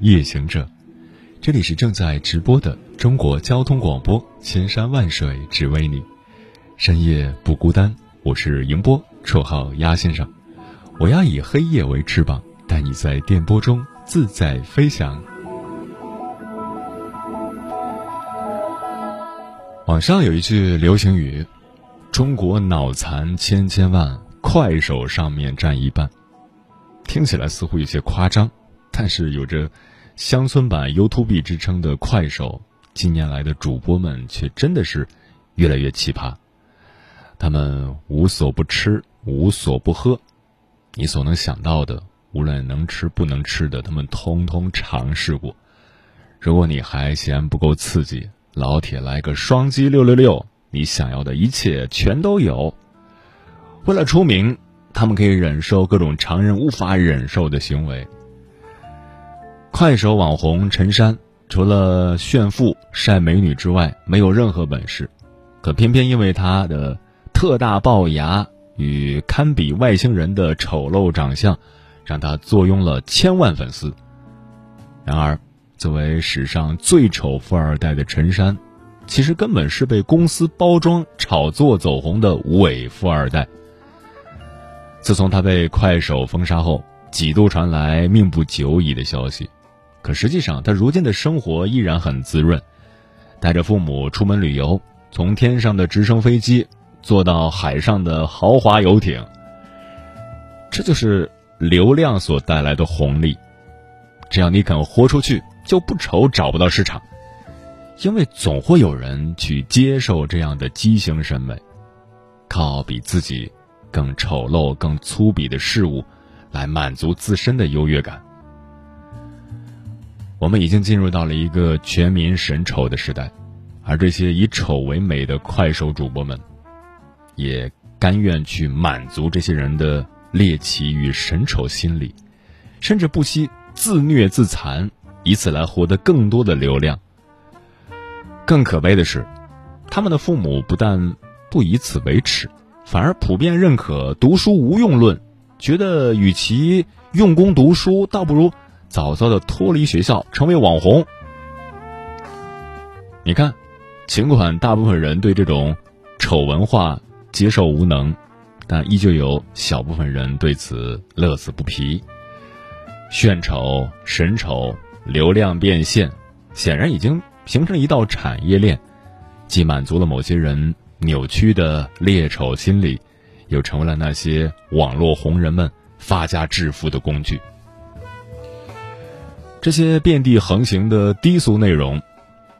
夜行者，这里是正在直播的中国交通广播，千山万水只为你，深夜不孤单。我是迎波，绰号鸭先生。我要以黑夜为翅膀，带你在电波中自在飞翔。网上有一句流行语：“中国脑残千千万，快手上面占一半。”听起来似乎有些夸张。但是有着“乡村版 YouTube” 之称的快手，近年来的主播们却真的是越来越奇葩。他们无所不吃，无所不喝，你所能想到的，无论能吃不能吃的，他们通通尝试过。如果你还嫌不够刺激，老铁来个双击六六六，你想要的一切全都有。为了出名，他们可以忍受各种常人无法忍受的行为。快手网红陈山除了炫富晒美女之外，没有任何本事，可偏偏因为他的特大龅牙与堪比外星人的丑陋长相，让他坐拥了千万粉丝。然而，作为史上最丑富二代的陈山，其实根本是被公司包装炒作走红的伪富二代。自从他被快手封杀后，几度传来命不久矣的消息。可实际上，他如今的生活依然很滋润，带着父母出门旅游，从天上的直升飞机坐到海上的豪华游艇。这就是流量所带来的红利。只要你肯豁出去，就不愁找不到市场，因为总会有人去接受这样的畸形审美，靠比自己更丑陋、更粗鄙的事物来满足自身的优越感。我们已经进入到了一个全民审丑的时代，而这些以丑为美的快手主播们，也甘愿去满足这些人的猎奇与审丑心理，甚至不惜自虐自残，以此来获得更多的流量。更可悲的是，他们的父母不但不以此为耻，反而普遍认可“读书无用论”，觉得与其用功读书，倒不如。早早的脱离学校，成为网红。你看，尽管大部分人对这种丑文化接受无能，但依旧有小部分人对此乐此不疲。炫丑、神丑、流量变现，显然已经形成一道产业链，既满足了某些人扭曲的猎丑心理，又成为了那些网络红人们发家致富的工具。这些遍地横行的低俗内容，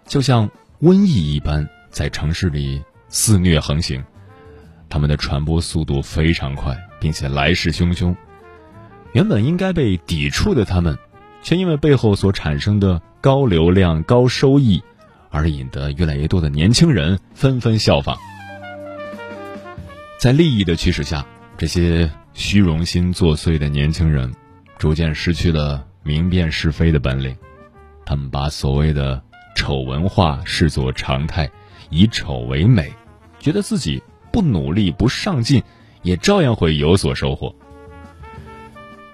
就像瘟疫一般在城市里肆虐横行，他们的传播速度非常快，并且来势汹汹。原本应该被抵触的他们，却因为背后所产生的高流量、高收益，而引得越来越多的年轻人纷纷效仿。在利益的驱使下，这些虚荣心作祟的年轻人，逐渐失去了。明辨是非的本领，他们把所谓的丑文化视作常态，以丑为美，觉得自己不努力不上进，也照样会有所收获。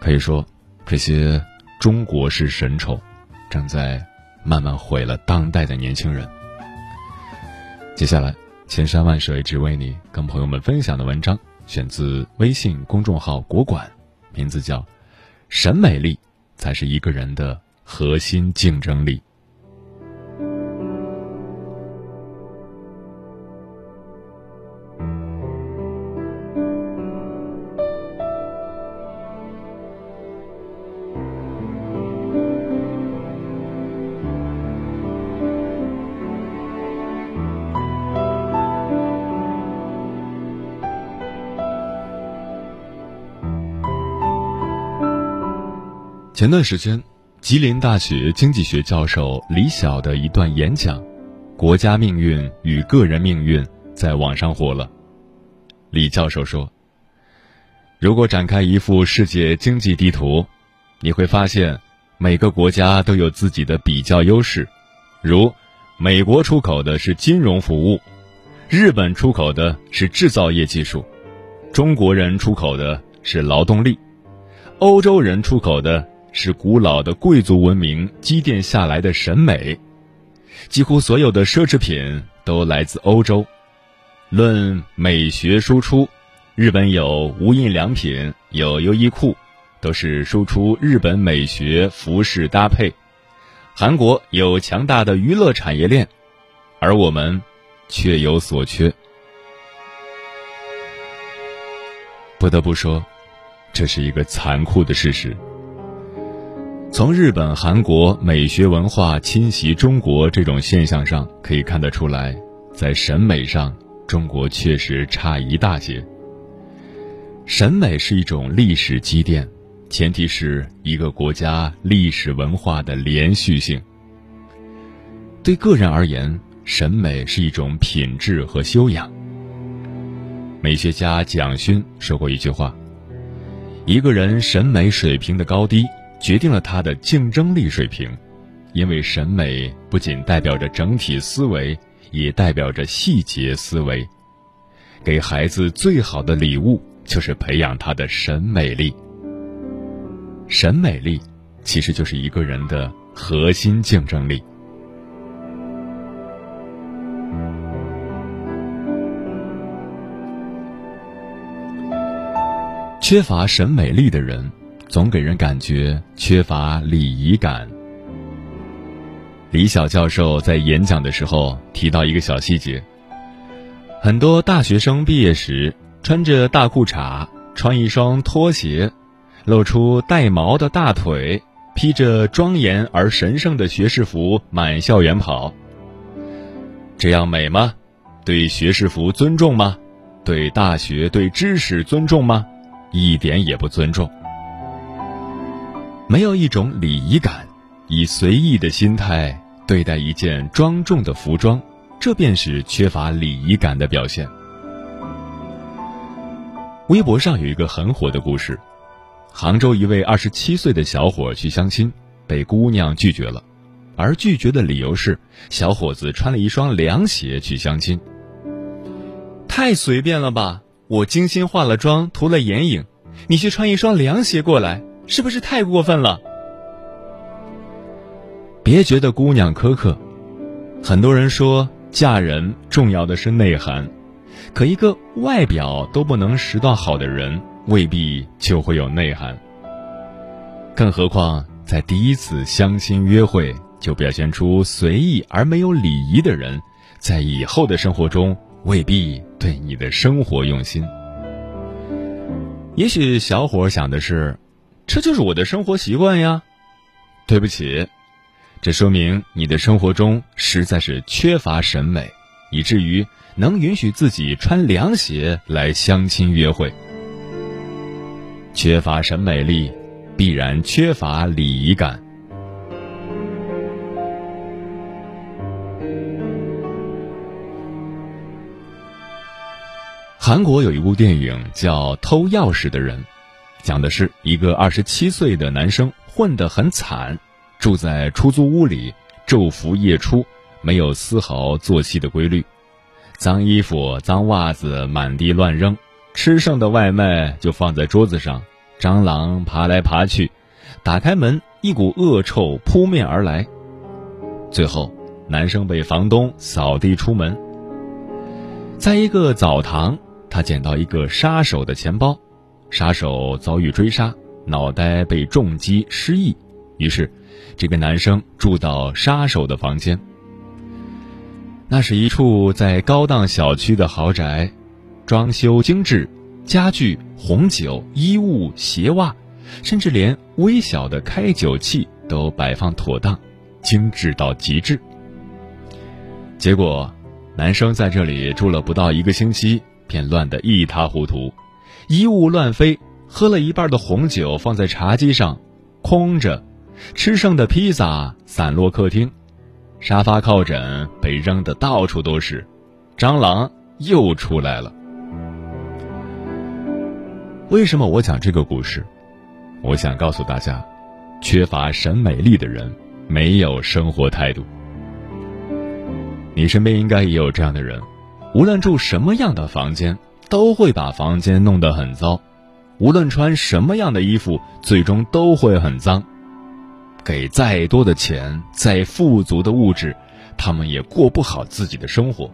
可以说，这些中国式神丑，正在慢慢毁了当代的年轻人。接下来，千山万水只为你，跟朋友们分享的文章选自微信公众号“国馆”，名字叫《审美力》。才是一个人的核心竞争力。前段时间，吉林大学经济学教授李晓的一段演讲《国家命运与个人命运》在网上火了。李教授说：“如果展开一幅世界经济地图，你会发现每个国家都有自己的比较优势，如美国出口的是金融服务，日本出口的是制造业技术，中国人出口的是劳动力，欧洲人出口的是古老的贵族文明积淀下来的审美，几乎所有的奢侈品都来自欧洲。”论美学输出，日本有无印良品，有优衣库，都是输出日本美学服饰搭配。韩国有强大的娱乐产业链，而我们却有所缺。不得不说，这是一个残酷的事实。从日本、韩国美学文化侵袭中国这种现象上可以看得出来，在审美上。中国确实差一大截。审美是一种历史积淀，前提是一个国家历史文化的连续性。对个人而言，审美是一种品质和修养。美学家蒋勋说过一句话：“一个人审美水平的高低，决定了他的竞争力水平，因为审美不仅代表着整体思维。”也代表着细节思维。给孩子最好的礼物，就是培养他的审美力。审美力，其实就是一个人的核心竞争力。缺乏审美力的人，总给人感觉缺乏礼仪感。李晓教授在演讲的时候提到一个小细节：很多大学生毕业时穿着大裤衩，穿一双拖鞋，露出带毛的大腿，披着庄严而神圣的学士服满校园跑。这样美吗？对学士服尊重吗？对大学、对知识尊重吗？一点也不尊重。没有一种礼仪感。以随意的心态对待一件庄重的服装，这便是缺乏礼仪感的表现。微博上有一个很火的故事：杭州一位二十七岁的小伙去相亲，被姑娘拒绝了，而拒绝的理由是小伙子穿了一双凉鞋去相亲。太随便了吧！我精心化了妆，涂了眼影，你却穿一双凉鞋过来，是不是太过分了？别觉得姑娘苛刻，很多人说嫁人重要的是内涵，可一个外表都不能拾到好的人，未必就会有内涵。更何况在第一次相亲约会就表现出随意而没有礼仪的人，在以后的生活中未必对你的生活用心。也许小伙想的是，这就是我的生活习惯呀。对不起。这说明你的生活中实在是缺乏审美，以至于能允许自己穿凉鞋来相亲约会。缺乏审美力，必然缺乏礼仪感。韩国有一部电影叫《偷钥匙的人》，讲的是一个二十七岁的男生混得很惨。住在出租屋里，昼伏夜出，没有丝毫作息的规律，脏衣服、脏袜子满地乱扔，吃剩的外卖就放在桌子上，蟑螂爬来爬去，打开门，一股恶臭扑面而来。最后，男生被房东扫地出门。在一个澡堂，他捡到一个杀手的钱包，杀手遭遇追杀，脑袋被重击失忆，于是。这个男生住到杀手的房间。那是一处在高档小区的豪宅，装修精致，家具、红酒、衣物、鞋袜，甚至连微小的开酒器都摆放妥当，精致到极致。结果，男生在这里住了不到一个星期，便乱得一塌糊涂，衣物乱飞，喝了一半的红酒放在茶几上。空着，吃剩的披萨散落客厅，沙发靠枕被扔得到处都是，蟑螂又出来了。为什么我讲这个故事？我想告诉大家，缺乏审美力的人没有生活态度。你身边应该也有这样的人，无论住什么样的房间，都会把房间弄得很糟；无论穿什么样的衣服，最终都会很脏。给再多的钱，再富足的物质，他们也过不好自己的生活。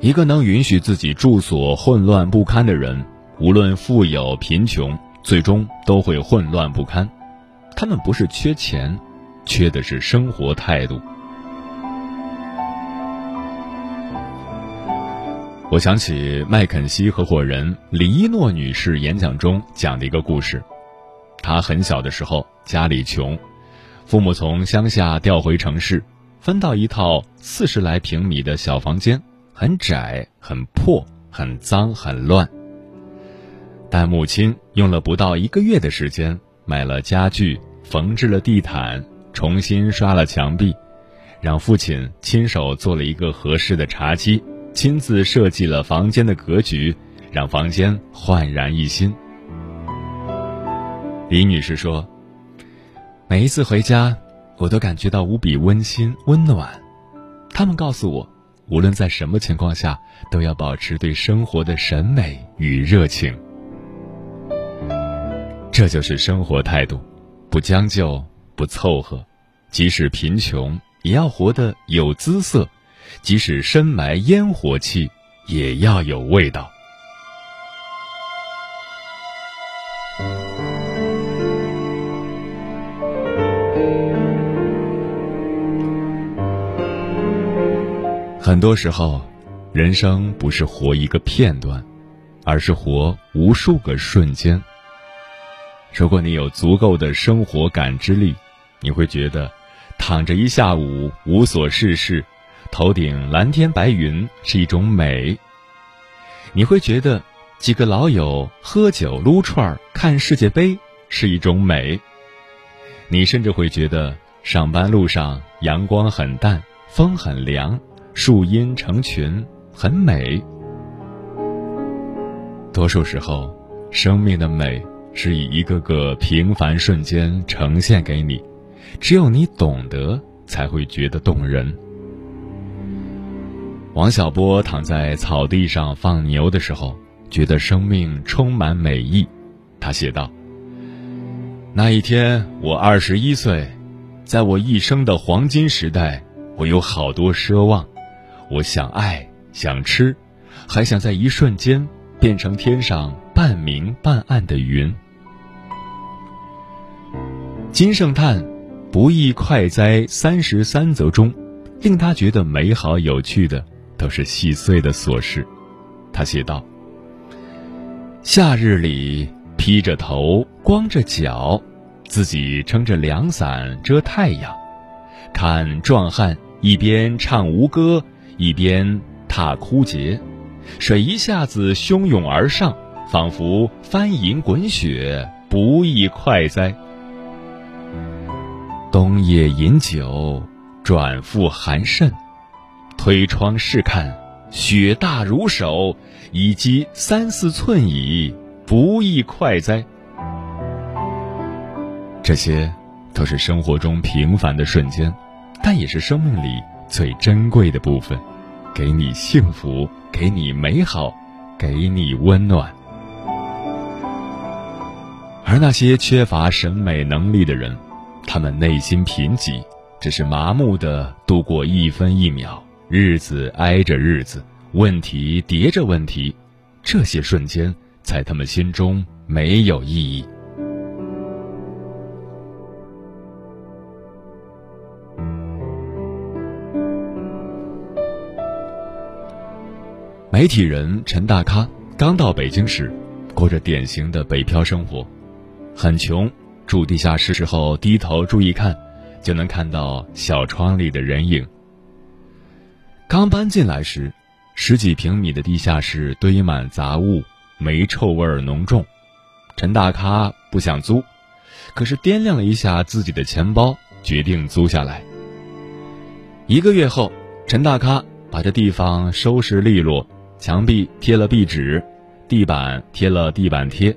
一个能允许自己住所混乱不堪的人，无论富有贫穷，最终都会混乱不堪。他们不是缺钱，缺的是生活态度。我想起麦肯锡合伙人李一诺女士演讲中讲的一个故事。她很小的时候家里穷，父母从乡下调回城市，分到一套四十来平米的小房间，很窄、很破、很脏、很乱。但母亲用了不到一个月的时间，买了家具，缝制了地毯，重新刷了墙壁，让父亲亲手做了一个合适的茶几。亲自设计了房间的格局，让房间焕然一新。李女士说：“每一次回家，我都感觉到无比温馨温暖。他们告诉我，无论在什么情况下，都要保持对生活的审美与热情。这就是生活态度，不将就，不凑合，即使贫穷，也要活得有姿色。”即使深埋烟火气，也要有味道。很多时候，人生不是活一个片段，而是活无数个瞬间。如果你有足够的生活感知力，你会觉得，躺着一下午无所事事。头顶蓝天白云是一种美，你会觉得几个老友喝酒撸串看世界杯是一种美。你甚至会觉得上班路上阳光很淡，风很凉，树荫成群，很美。多数时候，生命的美是以一个个平凡瞬间呈现给你，只有你懂得，才会觉得动人。王小波躺在草地上放牛的时候，觉得生命充满美意。他写道：“那一天我二十一岁，在我一生的黄金时代，我有好多奢望。我想爱，想吃，还想在一瞬间变成天上半明半暗的云。”金圣叹《不亦快哉三十三则》中，令他觉得美好有趣的。都是细碎的琐事，他写道：“夏日里披着头，光着脚，自己撑着凉伞遮太阳，看壮汉一边唱吴歌，一边踏枯节，水一下子汹涌而上，仿佛翻银滚雪，不亦快哉！冬夜饮酒，转复寒甚。”推窗试看，雪大如手，已积三四寸矣，不亦快哉？这些都是生活中平凡的瞬间，但也是生命里最珍贵的部分，给你幸福，给你美好，给你温暖。而那些缺乏审美能力的人，他们内心贫瘠，只是麻木的度过一分一秒。日子挨着日子，问题叠着问题，这些瞬间在他们心中没有意义。媒体人陈大咖刚到北京时，过着典型的北漂生活，很穷，住地下室时候低头注意看，就能看到小窗里的人影。刚搬进来时，十几平米的地下室堆满杂物，煤臭味浓重。陈大咖不想租，可是掂量了一下自己的钱包，决定租下来。一个月后，陈大咖把这地方收拾利落，墙壁贴了壁纸，地板贴了地板贴，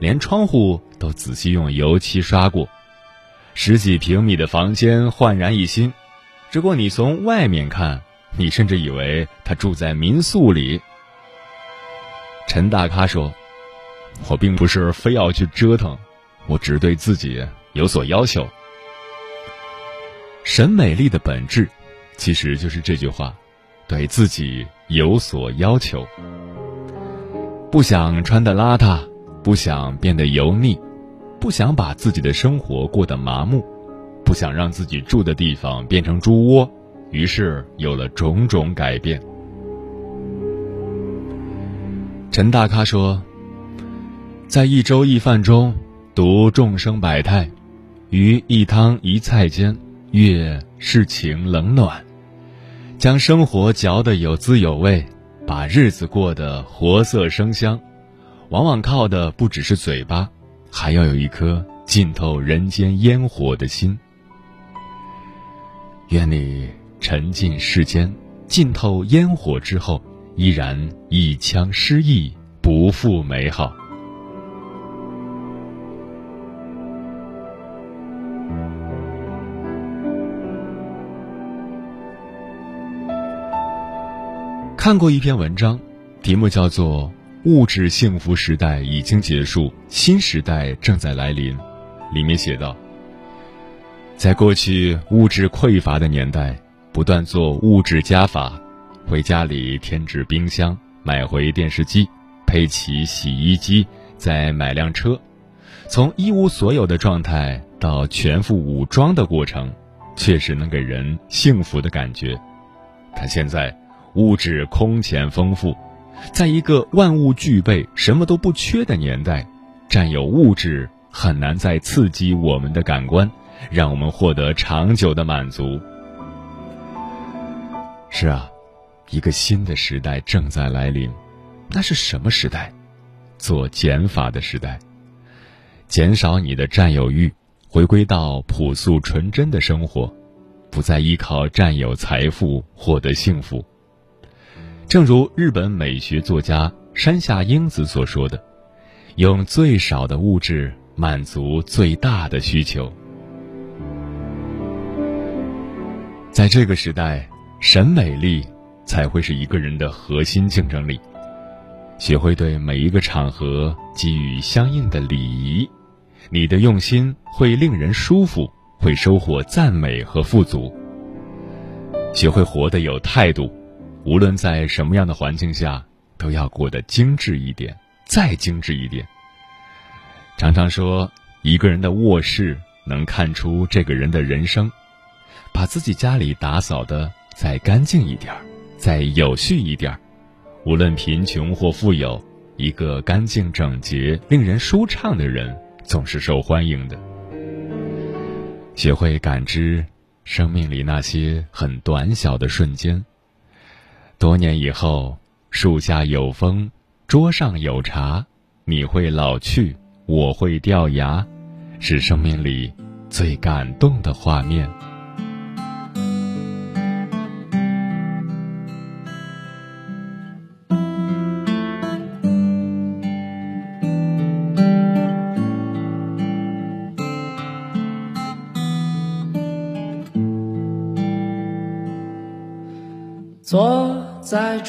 连窗户都仔细用油漆刷过，十几平米的房间焕然一新。如果你从外面看，你甚至以为他住在民宿里。陈大咖说：“我并不是非要去折腾，我只对自己有所要求。审美丽的本质，其实就是这句话：对自己有所要求。不想穿的邋遢，不想变得油腻，不想把自己的生活过得麻木，不想让自己住的地方变成猪窝，于是有了种种改变。”陈大咖说：“在一粥一饭中，读众生百态；于一汤一菜间，阅世情冷暖。将生活嚼得有滋有味，把日子过得活色生香。往往靠的不只是嘴巴，还要有一颗浸透人间烟火的心。愿你沉浸世间，浸透烟火之后。”依然一腔诗意，不负美好。看过一篇文章，题目叫做《物质幸福时代已经结束，新时代正在来临》，里面写道：在过去物质匮乏的年代，不断做物质加法。回家里添置冰箱，买回电视机，配齐洗衣机，再买辆车，从一无所有的状态到全副武装的过程，确实能给人幸福的感觉。但现在物质空前丰富，在一个万物俱备、什么都不缺的年代，占有物质很难再刺激我们的感官，让我们获得长久的满足。是啊。一个新的时代正在来临，那是什么时代？做减法的时代，减少你的占有欲，回归到朴素纯真的生活，不再依靠占有财富获得幸福。正如日本美学作家山下英子所说的：“用最少的物质满足最大的需求。”在这个时代，审美力。才会是一个人的核心竞争力。学会对每一个场合给予相应的礼仪，你的用心会令人舒服，会收获赞美和富足。学会活得有态度，无论在什么样的环境下，都要过得精致一点，再精致一点。常常说，一个人的卧室能看出这个人的人生。把自己家里打扫的再干净一点儿。再有序一点儿，无论贫穷或富有，一个干净整洁、令人舒畅的人总是受欢迎的。学会感知生命里那些很短小的瞬间。多年以后，树下有风，桌上有茶，你会老去，我会掉牙，是生命里最感动的画面。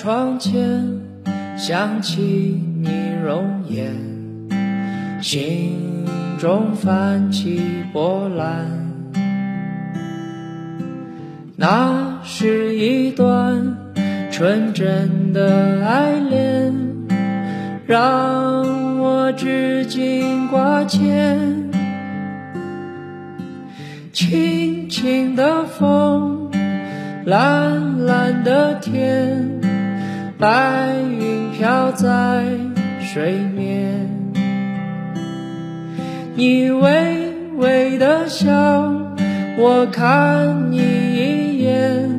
窗前，想起你容颜，心中泛起波澜。那是一段纯真的爱恋，让我至今挂牵。轻轻的风。蓝蓝的天，白云飘在水面。你微微的笑，我看你一眼，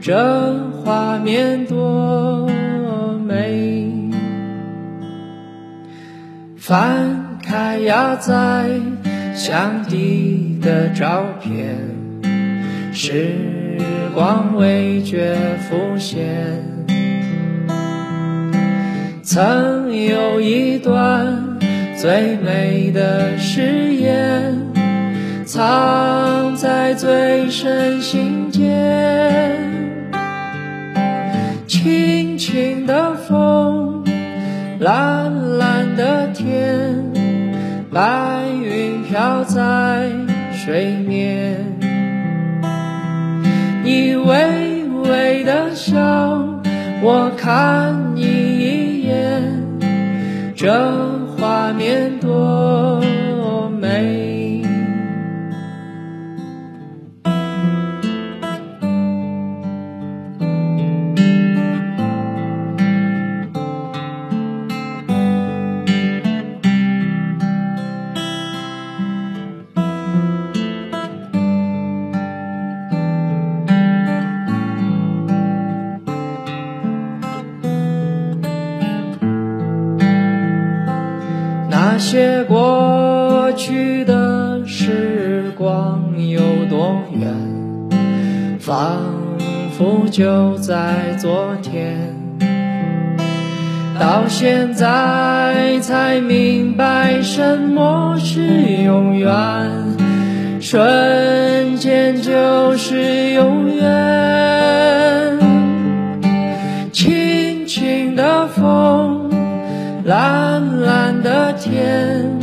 这画面多美。翻开压，在箱底的照片，时光未觉浮现。曾有一段最美的誓言，藏在最深心间。轻轻的风，蓝蓝的天，白云飘在水面。你微微的笑，我看你，这画面多那些过去的时光有多远，仿佛就在昨天。到现在才明白什么是永远，瞬间就是永远。轻轻的风，蓝的天，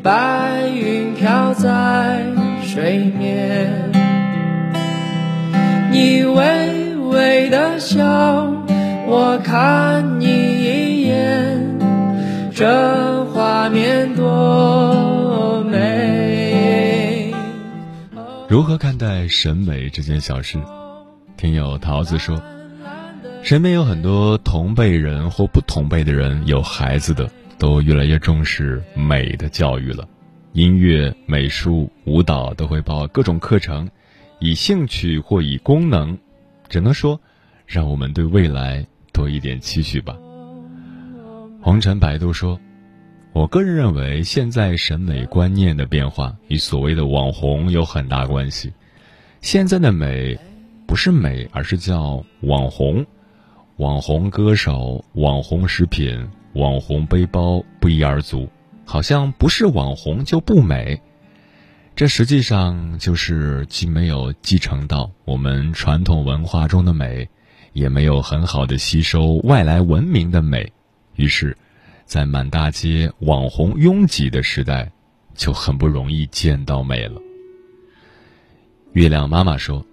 白云飘在水面。你微微的笑，我看你一眼，这画面多美。如何看待审美这件小事？听友桃子说，身边有很多同辈人或不同辈的人有孩子的，都越来越重视美的教育了。音乐、美术、舞蹈都会报各种课程，以兴趣或以功能，只能说，让我们对未来多一点期许吧。红尘百度说。我个人认为，现在审美观念的变化与所谓的网红有很大关系。现在的美，不是美，而是叫网红。网红歌手、网红食品、网红背包不一而足，好像不是网红就不美。这实际上就是既没有继承到我们传统文化中的美，也没有很好的吸收外来文明的美，于是。在满大街网红拥挤的时代，就很不容易见到美了。月亮妈妈说：“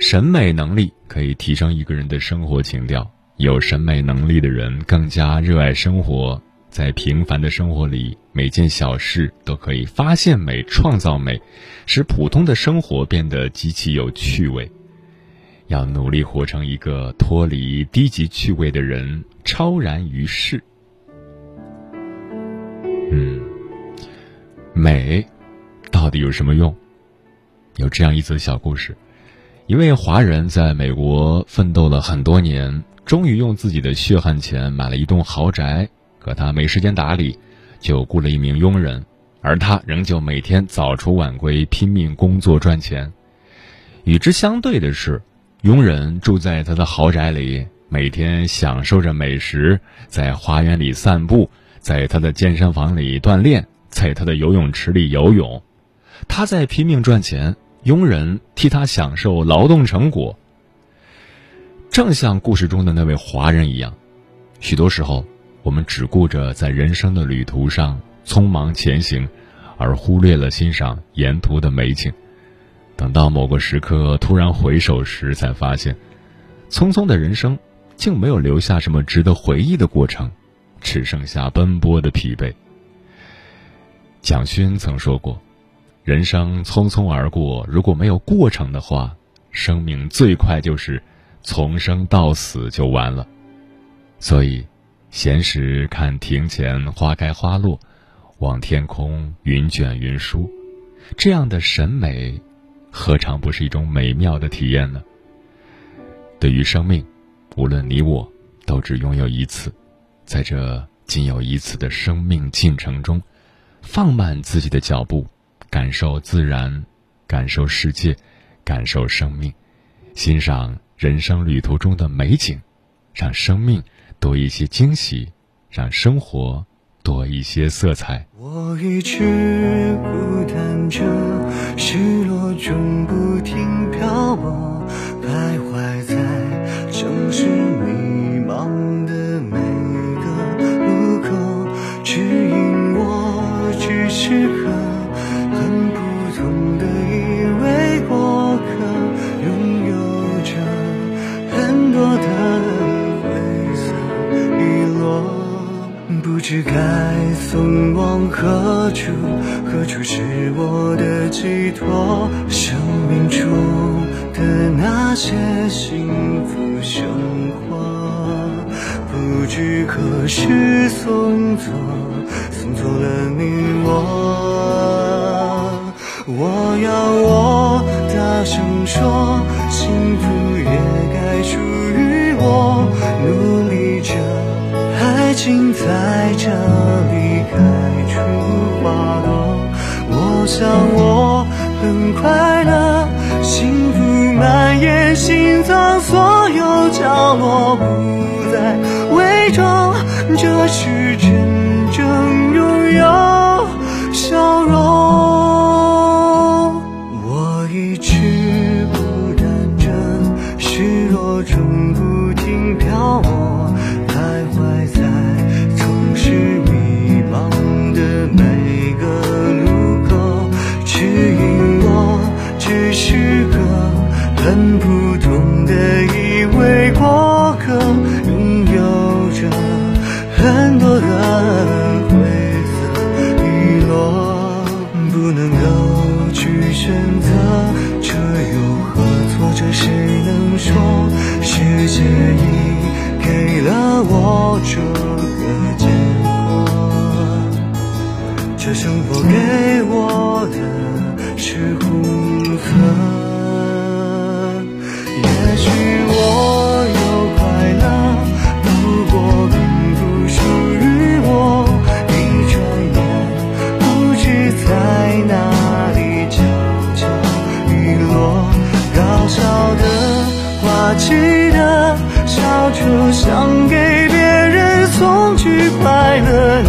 审美能力可以提升一个人的生活情调。有审美能力的人更加热爱生活，在平凡的生活里，每件小事都可以发现美、创造美，使普通的生活变得极其有趣味。要努力活成一个脱离低级趣味的人，超然于世。”嗯，美到底有什么用？有这样一则小故事：一位华人在美国奋斗了很多年，终于用自己的血汗钱买了一栋豪宅。可他没时间打理，就雇了一名佣人，而他仍旧每天早出晚归，拼命工作赚钱。与之相对的是，佣人住在他的豪宅里，每天享受着美食，在花园里散步。在他的健身房里锻炼，在他的游泳池里游泳，他在拼命赚钱，佣人替他享受劳动成果。正像故事中的那位华人一样，许多时候我们只顾着在人生的旅途上匆忙前行，而忽略了欣赏沿途的美景。等到某个时刻突然回首时，才发现，匆匆的人生竟没有留下什么值得回忆的过程。只剩下奔波的疲惫。蒋勋曾说过：“人生匆匆而过，如果没有过程的话，生命最快就是从生到死就完了。”所以，闲时看庭前花开花落，望天空云卷云舒，这样的审美，何尝不是一种美妙的体验呢？对于生命，无论你我，都只拥有一次。在这仅有一次的生命进程中，放慢自己的脚步，感受自然，感受世界，感受生命，欣赏人生旅途中的美景，让生命多一些惊喜，让生活多一些色彩。我一直孤单着，失落中不停漂泊，徘徊在城市知该送往何处，何处是我的寄托？生命中的那些幸福生活，不知何时送走，送走了你我。我要我大声说，幸福也该属于我，想离开出花朵，我想我很快乐，幸福蔓延心脏所有角落，不再伪装，这是的。笑就想给别人送去快乐，